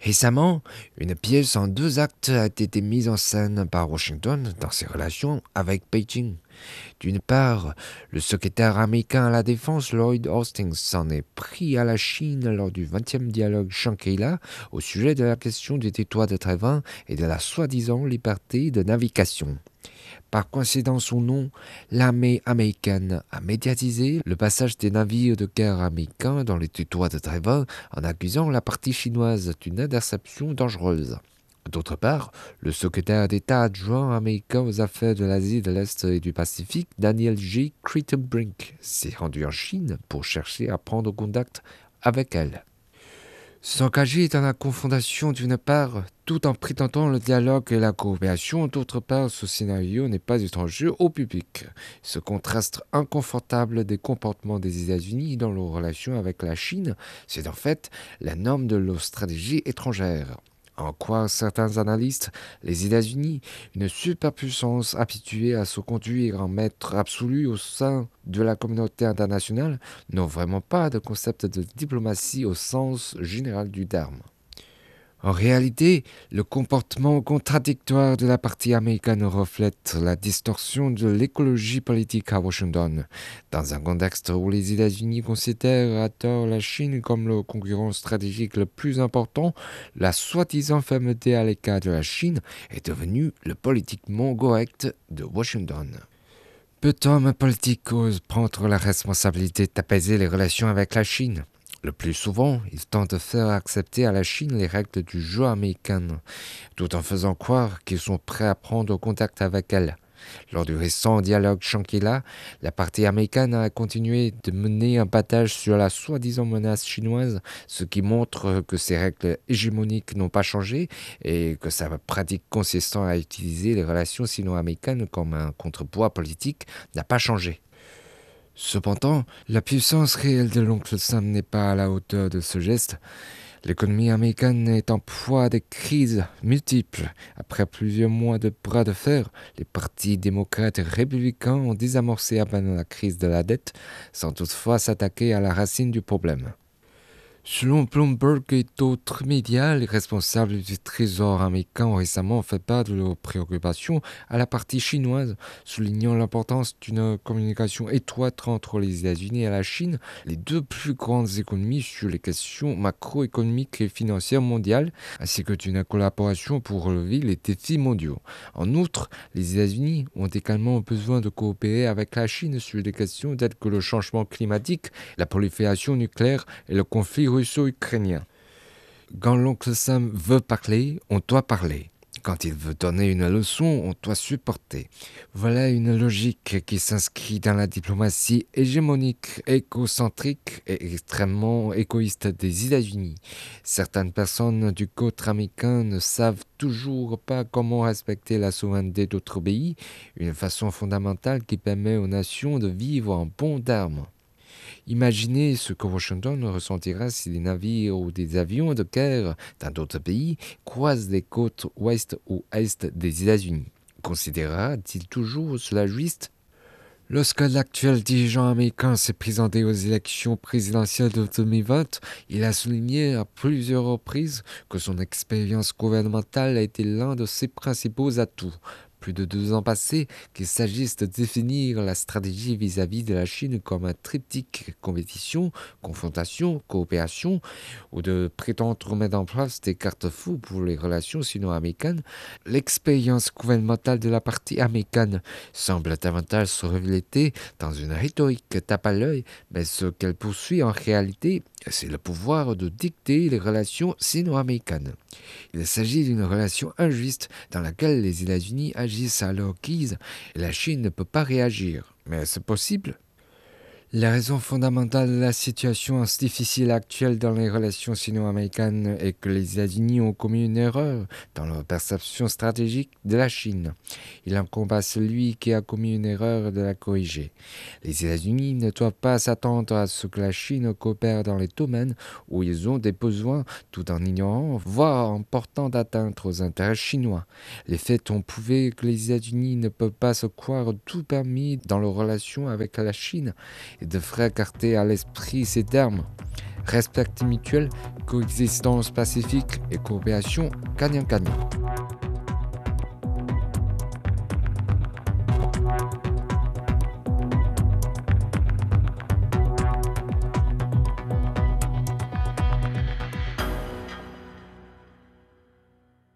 Récemment, une pièce en deux actes a été mise en scène par Washington dans ses relations avec Beijing. D'une part, le secrétaire américain à la défense Lloyd Austin s'en est pris à la Chine lors du 20e dialogue Shangri-La au sujet de la question du territoire de Taïwan et de la soi-disant liberté de navigation. Par coïncidence ou non, l'armée américaine a médiatisé le passage des navires de guerre américains dans les territoires de Taïwan en accusant la partie chinoise d'une interception dangereuse. D'autre part, le secrétaire d'État adjoint américain aux affaires de l'Asie de l'Est et du Pacifique, Daniel J. Crittenbrink, s'est rendu en Chine pour chercher à prendre contact avec elle. S'engager dans la confrontation d'une part, tout en prétendant le dialogue et la coopération, d'autre part, ce scénario n'est pas étranger au public. Ce contraste inconfortable des comportements des États-Unis dans leurs relations avec la Chine, c'est en fait la norme de leur stratégie étrangère. En quoi certains analystes, les États-Unis, une superpuissance habituée à se conduire en maître absolu au sein de la communauté internationale, n'ont vraiment pas de concept de diplomatie au sens général du terme. En réalité, le comportement contradictoire de la partie américaine reflète la distorsion de l'écologie politique à Washington, dans un contexte où les États-Unis considèrent à tort la Chine comme le concurrent stratégique le plus important, la soi-disant fermeté à l'écart de la Chine est devenue le politiquement correct de Washington. Peu d'hommes politiques osent prendre la responsabilité d'apaiser les relations avec la Chine. Le plus souvent, ils tentent de faire accepter à la Chine les règles du jeu américain, tout en faisant croire qu'ils sont prêts à prendre contact avec elle. Lors du récent dialogue Shangri-La, la partie américaine a continué de mener un battage sur la soi-disant menace chinoise, ce qui montre que ces règles hégémoniques n'ont pas changé et que sa pratique consistant à utiliser les relations sino-américaines comme un contrepoids politique n'a pas changé. Cependant, la puissance réelle de l'oncle Sam n'est pas à la hauteur de ce geste. L'économie américaine est en proie à des crises multiples. Après plusieurs mois de bras de fer, les partis démocrates et républicains ont désamorcé à peine la crise de la dette, sans toutefois s'attaquer à la racine du problème. Selon Bloomberg et d'autres médias, les responsables du Trésor américain ont récemment fait part de leurs préoccupations à la partie chinoise, soulignant l'importance d'une communication étroite entre les États-Unis et la Chine, les deux plus grandes économies sur les questions macroéconomiques et financières mondiales, ainsi que d'une collaboration pour relever les défis mondiaux. En outre, les États-Unis ont également besoin de coopérer avec la Chine sur des questions telles que le changement climatique, la prolifération nucléaire et le conflit Quand l'oncle Sam veut parler, on doit parler. Quand il veut donner une leçon, on doit supporter. Voilà une logique qui s'inscrit dans la diplomatie hégémonique, écocentrique et extrêmement égoïste des États-Unis. Certaines personnes du côté américain ne savent toujours pas comment respecter la souveraineté d'autres pays, une façon fondamentale qui permet aux nations de vivre en bon terme. Imaginez ce que Washington ressentira si des navires ou des avions de guerre dans d'autres pays croisent les côtes ouest ou est des États-Unis. Considérera-t-il toujours cela juste? Lorsque l'actuel dirigeant américain s'est présenté aux élections présidentielles de 2020, il a souligné à plusieurs reprises que son expérience gouvernementale a été l'un de ses principaux atouts plus de deux ans passés qu'il s'agisse de définir la stratégie vis-à-vis de la Chine comme un triptyque compétition, confrontation, coopération, ou de prétendre mettre en place des cartes-fous pour les relations sino-américaines, l'expérience gouvernementale de la partie américaine semble davantage se refléter dans une rhétorique tape à l'œil, mais ce qu'elle poursuit en réalité, c'est le pouvoir de dicter les relations sino-américaines. Il s'agit d'une relation injuste dans laquelle les États-Unis agissent à leur guise et la Chine ne peut pas réagir. Mais c'est possible La raison fondamentale de la situation difficile actuelle dans les relations sino-américaines est que les États-Unis ont commis une erreur dans leur perception stratégique de la Chine. Il incombe celui qui a commis une erreur de la corriger. Les États-Unis ne doivent pas s'attendre à ce que la Chine coopère dans les domaines où ils ont des besoins tout en ignorant, voire en portant atteinte aux intérêts chinois. Les faits ont prouvé que les États-Unis ne peuvent pas se croire tout permis dans leurs relations avec la Chine et devrait garder à l'esprit ces termes. Respect mutuel, coexistence pacifique et coopération gagnant-gagnant.